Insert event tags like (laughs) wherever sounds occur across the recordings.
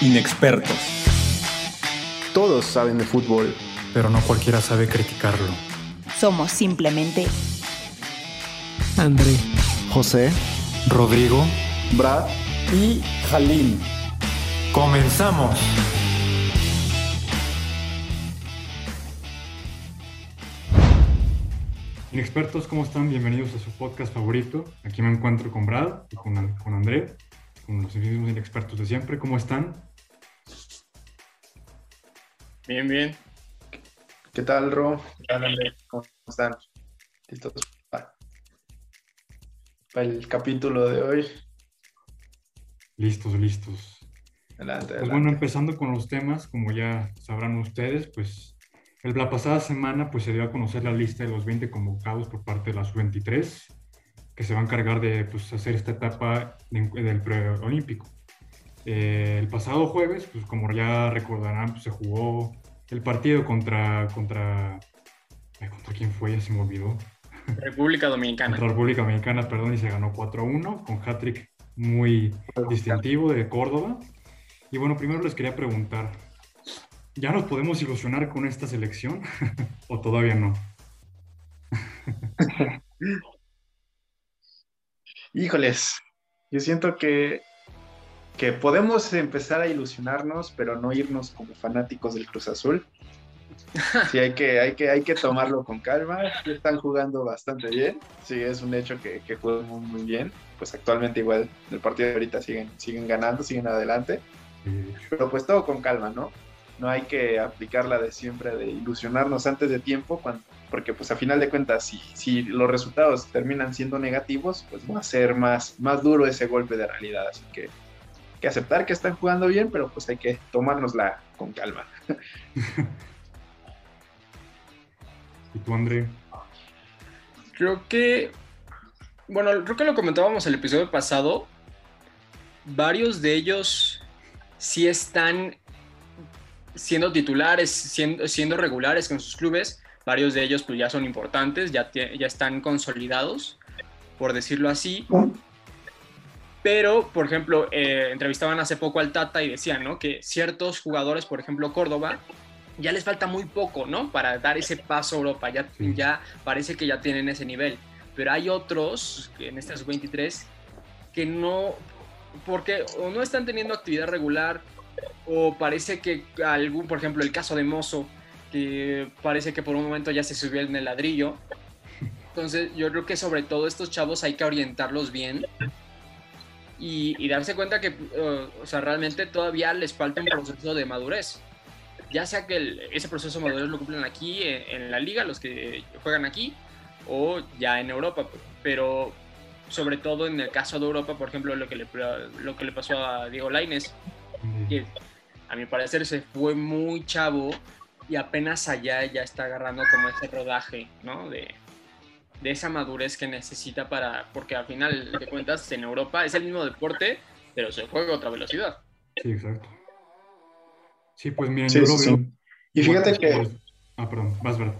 Inexpertos. Todos saben de fútbol, pero no cualquiera sabe criticarlo. Somos simplemente André, José, Rodrigo, Brad y Jalín. ¡Comenzamos! Inexpertos, ¿cómo están? Bienvenidos a su podcast favorito. Aquí me encuentro con Brad y con, con André, con los mismos inexpertos de siempre. ¿Cómo están? Bien, bien. ¿Qué tal, Ro? ¿Qué tal, André? ¿Cómo están? ¿Listos para, el capítulo de hoy? Listos, listos. Adelante, Pues adelante. bueno, empezando con los temas, como ya sabrán ustedes, pues el- la pasada semana pues se dio a conocer la lista de los 20 convocados por parte de la sub-23, que se va a encargar de pues, hacer esta etapa de- del preolímpico. Eh, el pasado jueves, pues como ya recordarán, pues, se jugó el partido contra, contra, ¿contra quién fue? Ya se me olvidó. República Dominicana. Contra República Dominicana, perdón, y se ganó 4-1 con hat-trick muy distintivo de Córdoba. Y bueno, primero les quería preguntar, ¿ya nos podemos ilusionar con esta selección (laughs) o todavía no? (laughs) Híjoles, yo siento que, que podemos empezar a ilusionarnos, pero no irnos como fanáticos del Cruz Azul. Sí, hay que, hay que, hay que tomarlo con calma. Están jugando bastante bien. Sí, es un hecho que, que juegan muy, muy bien. Pues actualmente igual el partido de ahorita siguen, siguen ganando, siguen adelante. Pero pues todo con calma, ¿no? No hay que aplicar la de siempre de ilusionarnos antes de tiempo, cuando, porque pues a final de cuentas, si, si los resultados terminan siendo negativos, pues va a ser más, más duro ese golpe de realidad. Así que, que aceptar que están jugando bien, pero pues hay que tomárnosla con calma. (laughs) ¿Y tú, André? Creo que, bueno, creo que lo comentábamos el episodio pasado. Varios de ellos sí están siendo titulares, siendo, siendo regulares con sus clubes. Varios de ellos pues ya son importantes, ya, ya están consolidados, por decirlo así. Pero, por ejemplo, eh, entrevistaban hace poco al Tata y decían, ¿no? Que ciertos jugadores, por ejemplo, Córdoba, ya les falta muy poco, ¿no? Para dar ese paso a Europa. Ya, ya parece que ya tienen ese nivel. Pero hay otros, en esta sub-23, que no, porque o no están teniendo actividad regular, o parece que algún, por ejemplo, el caso de Mozo, que parece que por un momento ya se subió en el ladrillo. Entonces, yo creo que sobre todo estos chavos hay que orientarlos bien y, y darse cuenta que, uh, o sea, realmente todavía les falta un proceso de madurez. Ya sea que el- ese proceso de madurez lo cumplen aquí en, en la liga, los que juegan aquí, o ya en Europa. Pero sobre todo en el caso de Europa, por ejemplo, lo que le, lo que le pasó a Diego Lainez, Eh, que a mi parecer se fue muy chavo y apenas allá ya está agarrando como ese rodaje, ¿no? De, de esa madurez que necesita para, porque al final de cuentas en Europa es el mismo deporte, pero se juega a otra velocidad. Sí, exacto. Sí, pues miren, Sí, yo sí, lo sí. veo. Y fíjate Bueno, que Ah, perdón, vas, Brad.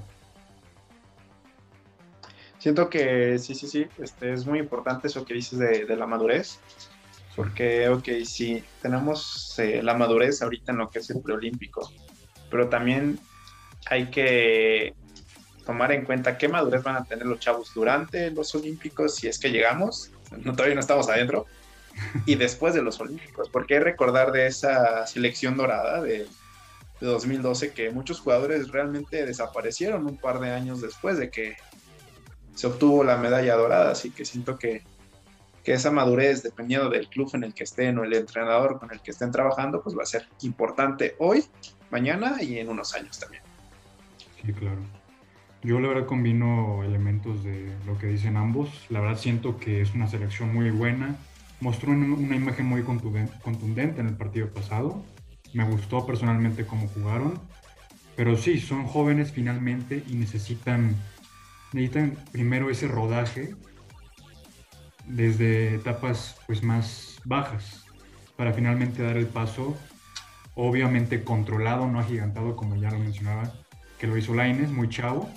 siento que sí, sí, sí, este, es muy importante eso que dices de, de la madurez. Porque, ok, sí, tenemos eh, la madurez ahorita en lo que es el preolímpico, pero también hay que tomar en cuenta qué madurez van a tener los chavos durante los olímpicos, si es que llegamos, todavía no estamos adentro, y después de los olímpicos, porque recordar de esa selección dorada de, de 2012 que muchos jugadores realmente desaparecieron un par de años después de que se obtuvo la medalla dorada, así que siento que que esa madurez, dependiendo del club en el que estén o el entrenador con el que estén trabajando, pues va a ser importante hoy, mañana y en unos años también. Sí, claro. Yo la verdad combino elementos de lo que dicen ambos. La verdad siento que es una selección muy buena. Mostró un- una imagen muy contundente en el partido pasado. Me gustó personalmente cómo jugaron. Pero sí, son jóvenes finalmente y necesitan, necesitan primero ese rodaje desde etapas pues más bajas para finalmente dar el paso obviamente controlado, no agigantado como ya lo mencionaba, que lo hizo Laines, muy chavo.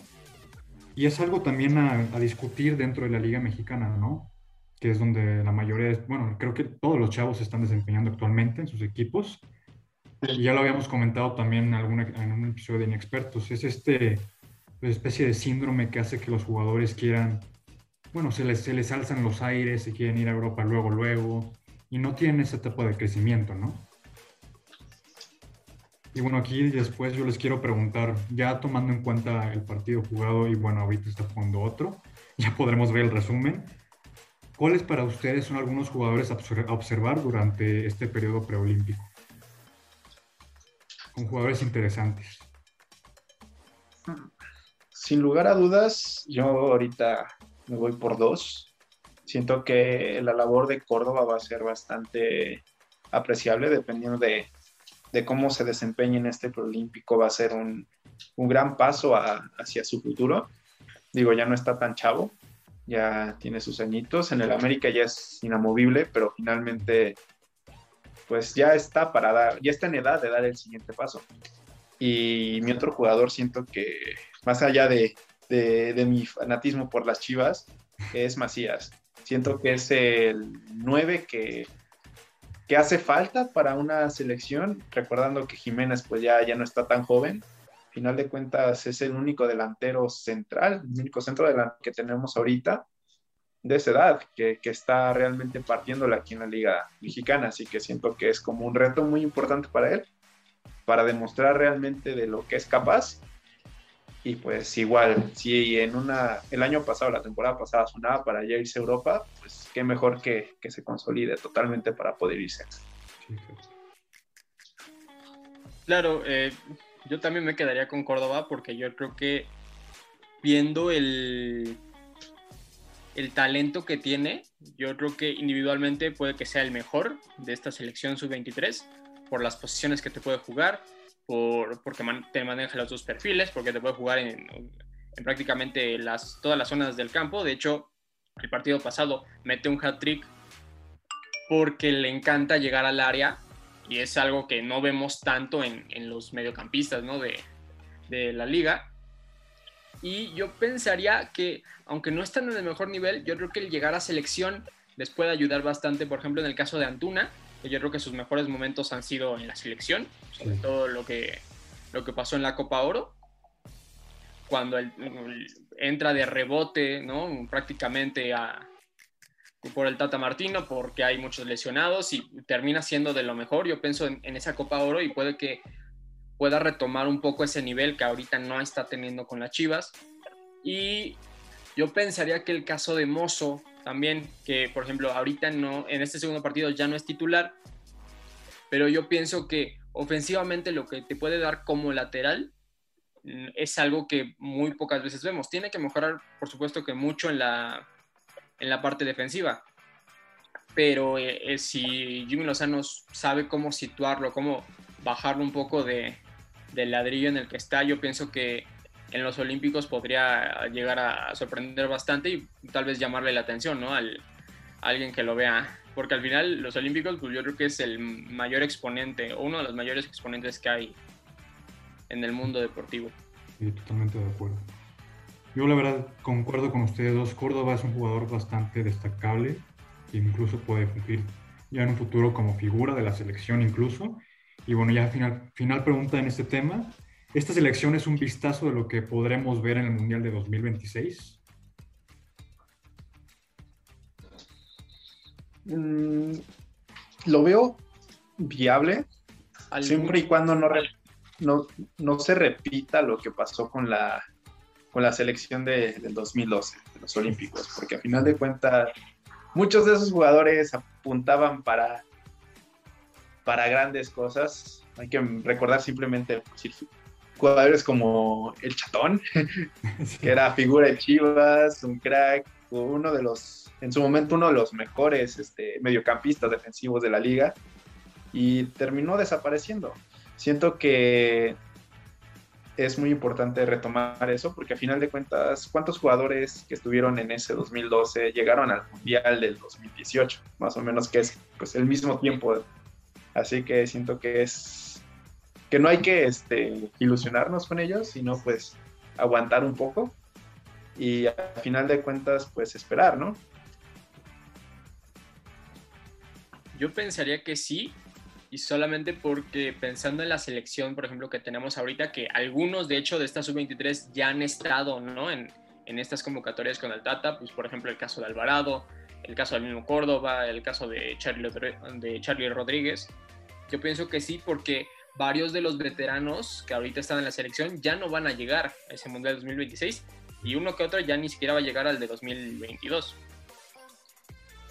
Y es algo también a, a discutir dentro de la Liga Mexicana, ¿no? Que es donde la mayoría, bueno, creo que todos los chavos se están desempeñando actualmente en sus equipos, y ya lo habíamos comentado también en, algún, en un episodio de Inexpertos, es este pues, especie de síndrome que hace que los jugadores quieran, bueno, se les, se les alzan los aires, se quieren ir a Europa luego, luego, y no tienen esa etapa de crecimiento, ¿no? Y bueno, aquí después yo les quiero preguntar, ya tomando en cuenta el partido jugado y bueno, ahorita está jugando otro, (laughs) ya podremos ver el resumen. ¿Cuáles para ustedes son algunos jugadores a observar durante este periodo preolímpico? Con jugadores interesantes. Sin lugar a dudas, yo ahorita me voy por dos. Siento que la labor de Córdoba va a ser bastante apreciable dependiendo de, de cómo se desempeña en este preolímpico. Va a ser un, un gran paso hacia su futuro. Digo, ya no está tan chavo, ya tiene sus añitos. En el América ya es inamovible, pero finalmente, pues ya está para dar, ya está en edad de dar el siguiente paso. Y mi otro jugador siento que, más allá de, de, de mi fanatismo por las chivas, es Macías. Siento que es el 9 que que hace falta para una selección, recordando que Jiménez pues ya, ya no está tan joven. Final de cuentas es el único delantero central, el único centro delantero que tenemos ahorita de esa edad, que, que está realmente partiéndola aquí en la Liga Mexicana. Así que siento que es como un reto muy importante para él, para demostrar realmente de lo que es capaz y pues igual, si en una, el año pasado, la temporada pasada sonaba para ya irse a Europa, pues qué mejor que, que se consolide totalmente para poder irse. Claro, eh, yo también me quedaría con Córdoba porque yo creo que viendo el, el talento que tiene, yo creo que individualmente puede que sea el mejor de esta selección sub-23 por las posiciones que te puede jugar, porque te maneja los dos perfiles, porque te puede jugar en, prácticamente las, todas las zonas del campo. De hecho, el partido pasado mete un hat-trick porque le encanta llegar al área y es algo que no vemos tanto en, los mediocampistas de, de la liga. Y yo pensaría que, aunque no están en el mejor nivel, yo creo que el llegar a selección les puede ayudar bastante. Por ejemplo, en el caso de Antuna, yo creo que sus mejores momentos han sido en la selección, sobre todo lo que, lo que pasó en la Copa Oro, cuando entra de rebote, ¿no? Prácticamente a, por el Tata Martino, porque hay muchos lesionados y termina siendo de lo mejor. Yo pienso en, en, esa Copa Oro y puede que pueda retomar un poco ese nivel que ahorita no está teniendo con las Chivas. Y yo pensaría que el caso de Mozo también, que por ejemplo ahorita no, en este segundo partido ya no es titular, pero yo pienso que ofensivamente lo que te puede dar como lateral mm, es algo que muy pocas veces vemos. Tiene que mejorar, por supuesto que mucho en la, en la parte defensiva, pero eh, eh, si Jimmy Lozano sabe cómo situarlo, cómo bajarlo un poco de, del ladrillo en el que está, yo pienso que en los Olímpicos podría llegar a sorprender bastante y tal vez llamarle la atención, ¿no? Al, a alguien que lo vea. Porque al final los Olímpicos, pues yo creo que es el mayor exponente, o uno de los mayores exponentes que hay en el mundo deportivo. Sí, totalmente de acuerdo. Yo la verdad concuerdo con ustedes dos. Córdoba es un jugador bastante destacable, que incluso puede cumplir ya en un futuro como figura de la selección incluso. Y bueno, ya final, final pregunta en este tema. ¿Esta selección es un vistazo de lo que podremos ver en el Mundial de 2026? Mm, lo veo viable, siempre y cuando no, no, no, se repita lo que pasó con la, con la selección de, del 2012, de los Olímpicos, porque a final de cuentas muchos de esos jugadores apuntaban para, para grandes cosas. Hay que recordar simplemente pues, jugadores como el Chatón, (laughs) que era figura de Chivas, un crack, uno de los, en su momento uno de los mejores este, mediocampistas defensivos de la liga, y terminó desapareciendo. Siento que es muy importante retomar eso, porque a final de cuentas, ¿cuántos jugadores que estuvieron en ese 2012 llegaron al Mundial del 2018? Más o menos que es pues, el mismo tiempo. Así que siento que es que no hay que este, ilusionarnos con ellos, sino pues aguantar un poco y al final de cuentas pues esperar, ¿no? Yo pensaría que sí, y solamente porque pensando en la selección, por ejemplo, que tenemos ahorita, que algunos de hecho de esta sub-23 ya han estado ¿no? en, en, estas convocatorias con el Tata, pues por ejemplo el caso de Alvarado, el caso del mismo Córdoba, el caso de Charlie, de Charlie Rodríguez. Yo pienso que sí, porque varios de los veteranos que ahorita están en la selección ya no van a llegar a ese Mundial 2026 y uno que otro ya ni siquiera va a llegar al de 2022.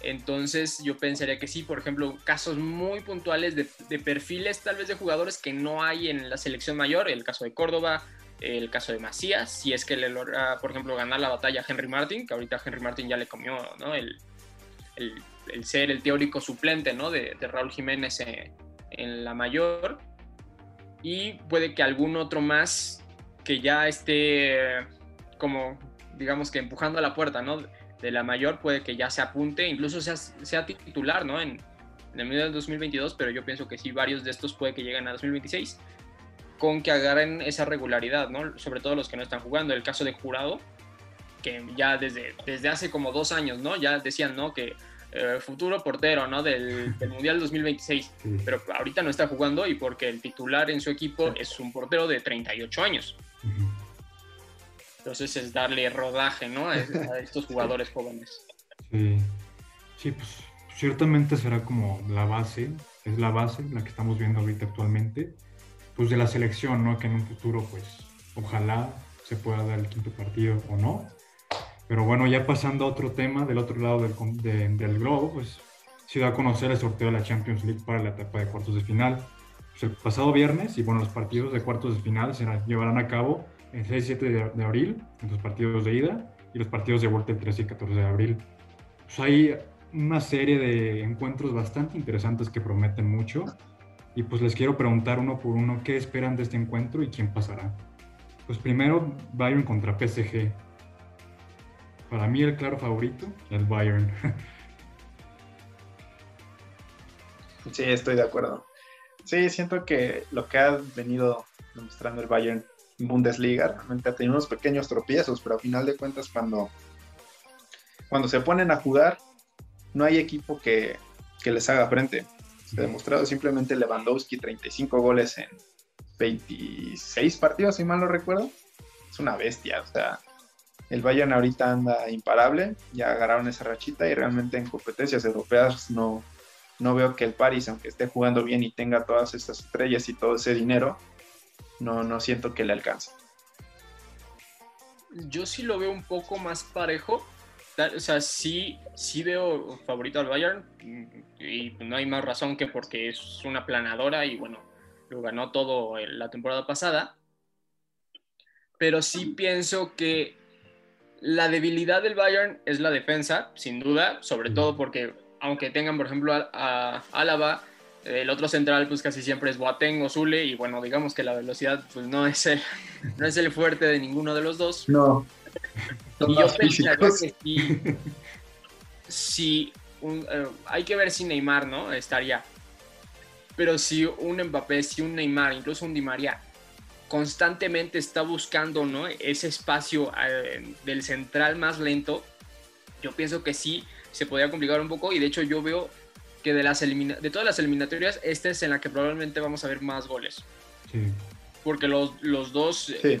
Entonces yo pensaría que sí, por ejemplo, casos muy puntuales de, perfiles tal vez de jugadores que no hay en la selección mayor, el caso de Córdoba, el caso de Macías, si es que le logra, por ejemplo, ganar la batalla a Henry Martin, que ahorita Henry Martin ya le comió ¿no? el, ser el teórico suplente ¿no? de, Raúl Jiménez en, en la mayor, y puede que algún otro más que ya esté como, digamos que empujando a la puerta, ¿no? de la mayor puede que ya se apunte, incluso sea, sea titular, ¿no? En, en el medio del 2022, pero yo pienso que sí, varios de estos puede que lleguen a 2026 con que agarren esa regularidad, ¿no? Sobre todo los que no están jugando. El caso de Jurado, que ya desde, desde hace como dos años, ¿no? Ya decían, ¿no? Que eh, futuro portero, ¿no? Del, del Mundial 2026, pero ahorita no está jugando y porque el titular en su equipo es un portero de 38 años. Entonces es darle rodaje, ¿no? A, estos jugadores jóvenes. Sí. sí, pues ciertamente será como la base, es la base, la que estamos viendo ahorita actualmente, pues de la selección, ¿no? Que en un futuro, pues, ojalá se pueda dar el quinto partido o no. Pero bueno, ya pasando a otro tema, del otro lado del, del globo, pues se da a conocer el sorteo de la Champions League para la etapa de cuartos de final. Pues, el pasado viernes, y bueno, los partidos de cuartos de final se llevarán a cabo el 6 y 7 de, abril, en los partidos de ida, y los partidos de vuelta el 13 y 14 de abril. Pues hay una serie de encuentros bastante interesantes que prometen mucho. Y pues les quiero preguntar uno por uno qué esperan de este encuentro y quién pasará. Pues primero, Bayern contra PSG. Para mí el claro favorito, el Bayern. Sí, estoy de acuerdo. Sí, siento que lo que ha venido demostrando el Bayern Bundesliga. Realmente ha tenido unos pequeños tropiezos, pero a final de cuentas cuando, cuando se ponen a jugar, no hay equipo que, les haga frente. Se ha demostrado simplemente Lewandowski, 35 goles en 26 partidos, si mal no recuerdo. Es una bestia, o sea, el Bayern ahorita anda imparable, ya agarraron esa rachita y realmente en competencias europeas no, no veo que el Paris, aunque esté jugando bien y tenga todas estas estrellas y todo ese dinero, no, no siento que le alcance. Yo sí lo veo un poco más parejo. O sea, sí, sí veo favorito al Bayern y no hay más razón que porque es una planadora y bueno, lo ganó todo la temporada pasada. Pero sí pienso que la debilidad del Bayern es la defensa, sin duda, sobre todo porque aunque tengan, por ejemplo, a Álava, el otro central, pues casi siempre es Boateng o Zule, y bueno, digamos que la velocidad, pues no es el, (laughs) no es el fuerte de ninguno de los dos. No. y yo pensaría que si, eh, hay que ver si Neymar, ¿no? Estaría. Pero si un Mbappé, si un Neymar, incluso un Di María, constantemente está buscando, ¿no? Ese espacio eh, del central más lento, yo pienso que sí se podría complicar un poco, y de hecho yo veo que de, las de todas las eliminatorias, esta es en la que probablemente vamos a ver más goles. Porque los, los dos eh,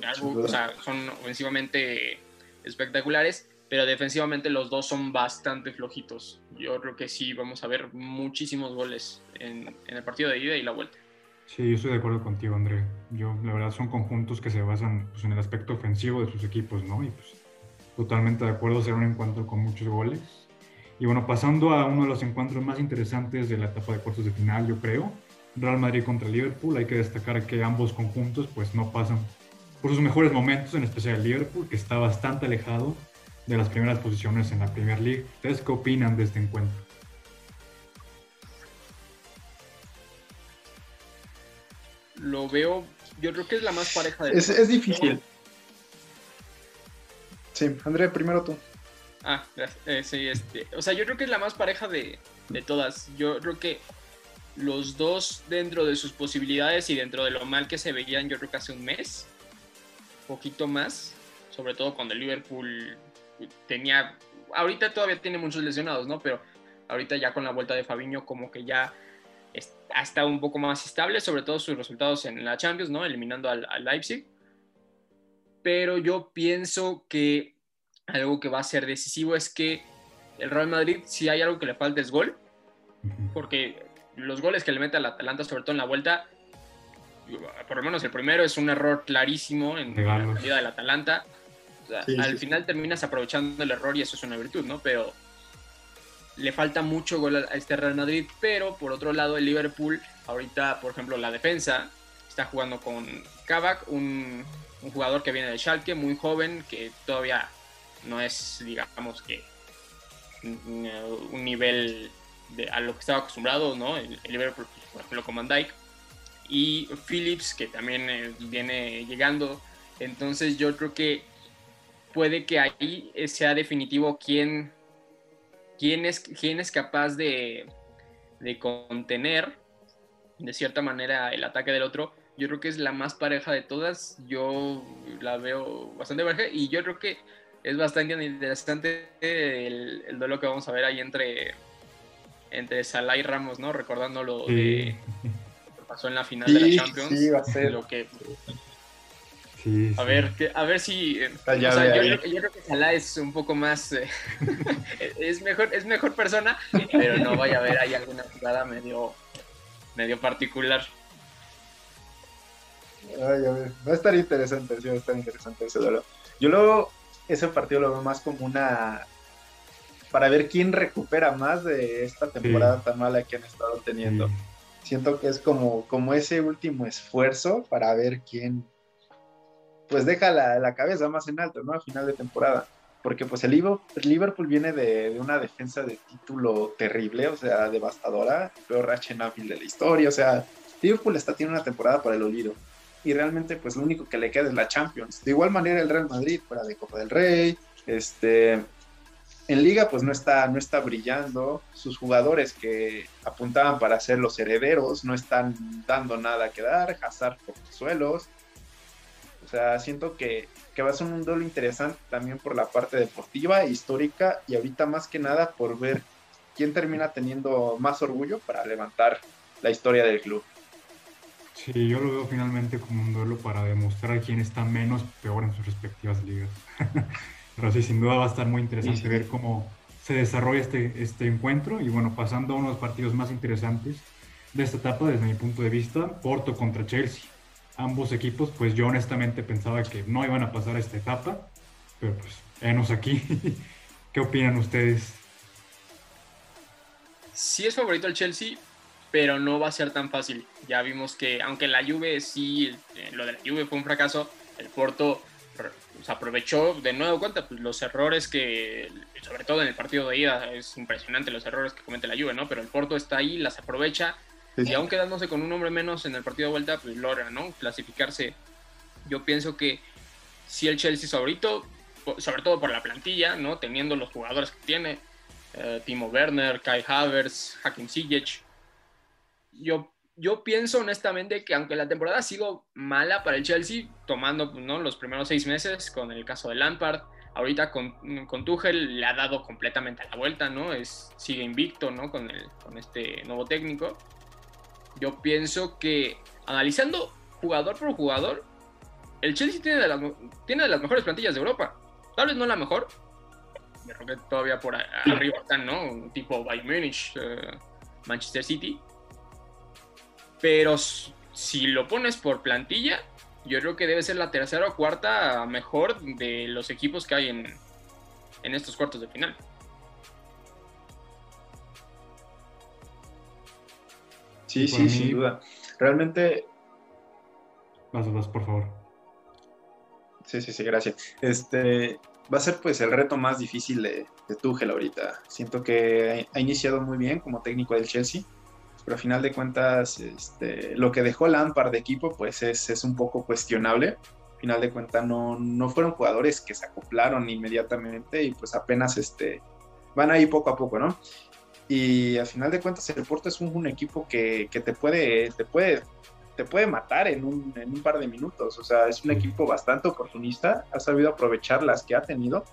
son ofensivamente espectaculares, pero defensivamente los dos son bastante flojitos. Yo creo que sí vamos a ver muchísimos goles en, el partido de ida y la vuelta. Sí, yo estoy de acuerdo contigo, André. Yo, la verdad, son conjuntos que se basan pues, en el aspecto ofensivo de sus equipos, ¿no? Y pues totalmente de acuerdo, será un encuentro con muchos goles. Y bueno, pasando a uno de los encuentros más interesantes de la etapa de cuartos de final, yo creo, Real Madrid contra Liverpool, hay que destacar que ambos conjuntos pues no pasan por sus mejores momentos, en especial Liverpool, que está bastante alejado de las primeras posiciones en la Premier League. ¿Ustedes qué opinan de este encuentro? Lo veo, yo creo que es la más pareja de... Es, es difícil. Sí, André, primero tú. Ah, eh, sí, este. O sea, yo creo que es la más pareja de, todas. Yo creo que los dos, dentro de sus posibilidades y dentro de lo mal que se veían, yo creo que hace un mes, poquito más, sobre todo cuando el Liverpool tenía. Ahorita todavía tiene muchos lesionados, ¿no? Pero ahorita ya con la vuelta de Fabiño, como que ya ha estado un poco más estable, sobre todo sus resultados en la Champions, ¿no? Eliminando al, al Leipzig. Pero yo pienso que algo que va a ser decisivo es que el Real Madrid, si hay algo que le falta es gol, porque los goles que le mete al Atalanta, sobre todo en la vuelta, por lo menos el primero es un error clarísimo en la salida del Atalanta. al final terminas aprovechando el error y eso es una virtud, ¿no? Pero le falta mucho gol a este Real Madrid, pero por otro lado el Liverpool, ahorita por ejemplo la defensa, está jugando con Kavak, un, jugador que viene de Schalke, muy joven, que todavía no es, digamos que, un nivel de, a lo que estaba acostumbrado, ¿no? El, Liverpool, por ejemplo, con Van Dijk. Y Phillips, que también eh, viene llegando. Entonces yo creo que puede que ahí sea definitivo quién, quién, es, quién es capaz de, de contener de cierta manera el ataque del otro. Yo creo que es la más pareja de todas. Yo la veo bastante pareja y yo creo que es bastante interesante el, el duelo que vamos a ver ahí entre, entre Salah y Ramos, ¿no? Recordando lo, que pasó en la final de la Champions. Sí, va a ser. Lo que, a ver, a ver si. Eh, o sea, yo, creo que Salah es un poco más. Eh, (laughs) es, mejor, es mejor persona, pero no vaya a ver ahí alguna jugada medio, medio particular. Ay, a ver, va a estar interesante, sí, va a estar interesante ese duelo. Yo luego ese partido lo veo más como una para ver quién recupera más de esta temporada tan mala que han estado teniendo. Siento que es como, como ese último esfuerzo para ver quién pues deja la, cabeza más en alto, ¿no? A final de temporada. Porque pues el Liverpool viene de, una defensa de título terrible, o sea, devastadora, peor racha de la historia, o sea, Liverpool está teniendo una temporada para el olvido y realmente pues lo único que le queda es la Champions. De igual manera el Real Madrid fuera de Copa del Rey, este en liga pues no está no está brillando, sus jugadores que apuntaban para ser los herederos no están dando nada que dar, Hazard por los suelos. O sea, siento que, que va a ser un duelo interesante también por la parte deportiva, histórica y ahorita más que nada por ver quién termina teniendo más orgullo para levantar la historia del club. Sí, yo lo veo finalmente como un duelo para demostrar quién está menos peor en sus respectivas ligas. (laughs) Pero sí, sin duda va a estar muy interesante ver cómo se desarrolla este, este encuentro. Y bueno, pasando a uno de los partidos más interesantes de esta etapa, desde mi punto de vista, Porto contra Chelsea. Ambos equipos, pues yo honestamente pensaba que no iban a pasar esta etapa, pero pues, venos aquí. (laughs) ¿Qué opinan ustedes? Sí es favorito el Chelsea, pero no va a ser tan fácil. Ya vimos que, aunque la Juve sí, eh, lo de la Juve fue un fracaso, el Porto se aprovechó de nuevo cuenta pues, los errores que, sobre todo en el partido de ida, es impresionante los errores que comete la Juve, ¿no? Pero el Porto está ahí, las aprovecha y aún quedándose con un hombre menos en el partido de vuelta, pues logra, ¿no? Clasificarse. Yo pienso que si el Chelsea favorito, sobre todo por la plantilla, ¿no? Teniendo los jugadores que tiene, eh, Timo Werner, Kai Havertz, Hakim Ziyech, yo, yo pienso honestamente que aunque la temporada ha sido mala para el Chelsea, tomando ¿no? los primeros seis meses con el caso de Lampard, ahorita con, con Tuchel le ha dado completamente la vuelta, ¿no? Es, sigue invicto, ¿no? Con, el, con este nuevo técnico. Yo pienso que analizando jugador por jugador, el Chelsea tiene de las, mejores plantillas de Europa. Tal vez no la mejor, creo que todavía por arriba están, ¿no? Tipo Bayern Munich, eh, Manchester City. Pero si lo pones por plantilla, yo creo que debe ser la tercera o cuarta mejor de los equipos que hay en, estos cuartos de final. Sí, sí, sin duda. Realmente. Vas, vas, por favor. Sí, sí, sí, gracias. Este va a ser pues el reto más difícil de, de Tuchel ahorita. Siento que ha iniciado muy bien como técnico del Chelsea pero a final de cuentas este, lo que dejó Lampard de equipo pues es, es un poco cuestionable. A final de cuentas no, no fueron jugadores que se acoplaron inmediatamente y pues apenas este, van ahí poco a poco, ¿no? Y a final de cuentas el Porto es un, equipo que, que, te, puede, te, puede, te puede matar en un, en un par de minutos. O sea, es un equipo bastante oportunista, ha sabido aprovechar las que ha tenido.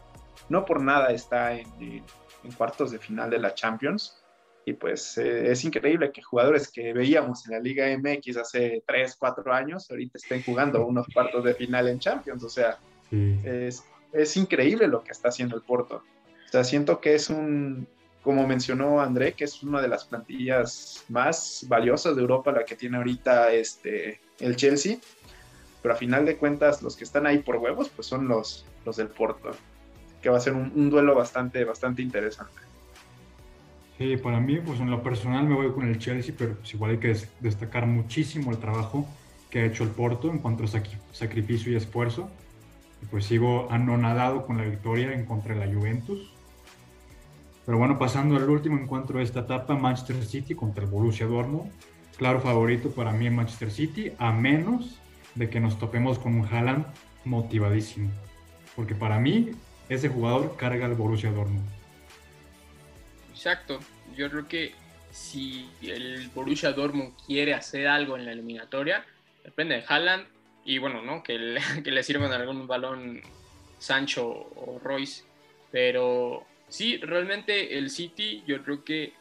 No por nada está en, en cuartos de final de la Champions Y pues eh, es increíble que jugadores que veíamos en la Liga MX hace 3, 4 años, ahorita estén jugando unos (laughs) cuartos de final en Champions. O sea, es, es increíble lo que está haciendo el Porto. O sea, siento que es un, como mencionó André, que es una de las plantillas más valiosas de Europa, la que tiene ahorita este, el Chelsea. Pero a final de cuentas, los que están ahí por huevos, pues son los, los del Porto. Que va a ser un, duelo bastante, bastante interesante. Sí, para mí, pues en lo personal me voy con el Chelsea, pero pues igual hay que destacar muchísimo el trabajo que ha hecho el Porto en cuanto a sacrificio y esfuerzo. Y pues sigo anonadado con la victoria en contra de la Juventus pero bueno, pasando al último encuentro de esta etapa, Manchester City contra el Borussia Dortmund. Claro favorito para mí en Manchester City, a menos de que nos topemos con un Haaland motivadísimo. Porque para mí, ese jugador carga al Borussia Dortmund. Exacto. Yo creo que si el Borussia Dortmund quiere hacer algo en la eliminatoria, depende de Haaland y bueno, ¿no? Que le, (laughs) que le sirvan algún balón Sancho o Royce. Pero sí, realmente el City, yo creo que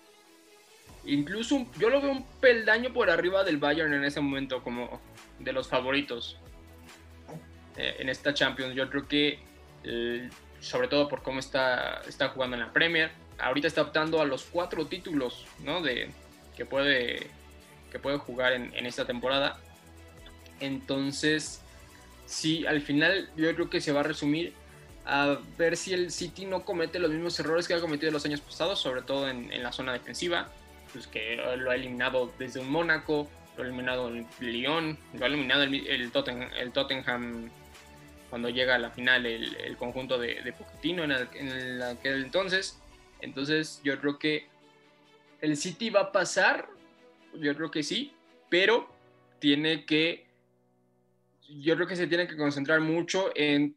incluso yo lo veo un peldaño por arriba del Bayern en ese momento, como de los favoritos eh, en esta Champions. Yo creo que, sobre todo por cómo está, está jugando en la Premier, ahorita está optando a los cuatro títulos ¿no? de, que, puede, que puede jugar en, en esta temporada. Entonces, sí, al final yo creo que se va a resumir a ver si el City no comete los mismos errores que ha cometido en los años pasados, sobre todo en, la zona defensiva, pues que lo ha eliminado desde un Mónaco, lo ha eliminado el Lyon, lo ha eliminado el, Tottenham, cuando llega a la final el, conjunto de, de Pochettino en, en aquel entonces. Entonces yo creo que el City va a pasar, yo creo que sí, pero tiene que, yo creo que se tiene que concentrar mucho en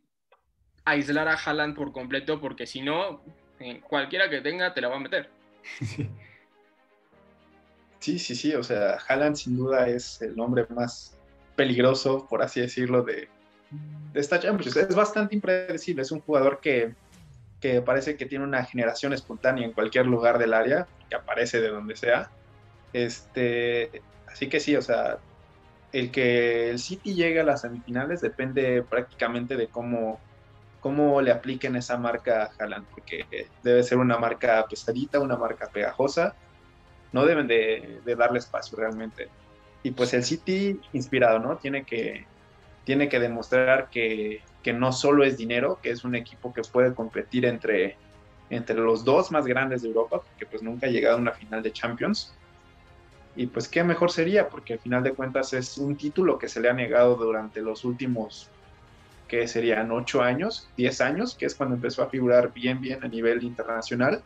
aislar a Haaland por completo, porque si no, eh, cualquiera que tenga te la va a meter. Sí, sí, sí, o sea, Haaland sin duda es el hombre más peligroso, por así decirlo, de, esta Champions. Es bastante impredecible, es un jugador que, que parece que tiene una generación espontánea en cualquier lugar del área, que aparece de donde sea. Este, así que sí, o sea, el que el City llegue a las semifinales depende prácticamente de cómo cómo le apliquen esa marca a Haaland, porque debe ser una marca pesadita, una marca pegajosa, no deben de, darle espacio realmente. Y pues el City inspirado, ¿no? Tiene que, tiene que demostrar que, no solo es dinero, que es un equipo que puede competir entre, entre los dos más grandes de Europa, porque pues nunca ha llegado a una final de Champions. Y pues qué mejor sería, porque al final de cuentas es un título que se le ha negado durante los últimos que serían 8 años, 10 años, que es cuando empezó a figurar bien, bien a nivel internacional.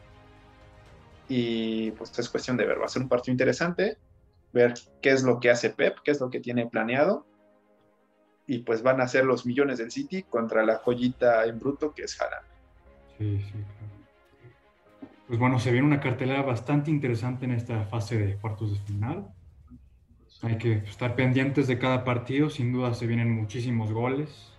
Y pues es cuestión de ver, va a ser un partido interesante, ver qué es lo que hace Pep, qué es lo que tiene planeado. Y pues van a ser los millones del City contra la joyita en bruto que es Haaland. Sí, sí, Pues bueno, se viene una cartelera bastante interesante en esta fase de cuartos de final. Hay que estar pendientes de cada partido, sin duda se vienen muchísimos goles,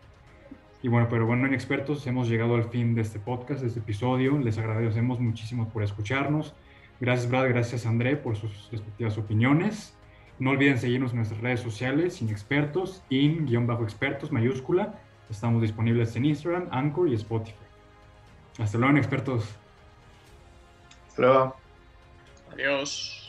y bueno, pero bueno, en expertos hemos llegado al fin de este podcast, de este episodio. Les agradecemos muchísimo por escucharnos. Gracias Brad, gracias André por sus respectivas opiniones. No olviden seguirnos en nuestras redes sociales, sin expertos, in-expertos, mayúscula. Estamos disponibles en Instagram, Anchor y Spotify. Hasta luego, expertos. Hasta luego. Adiós.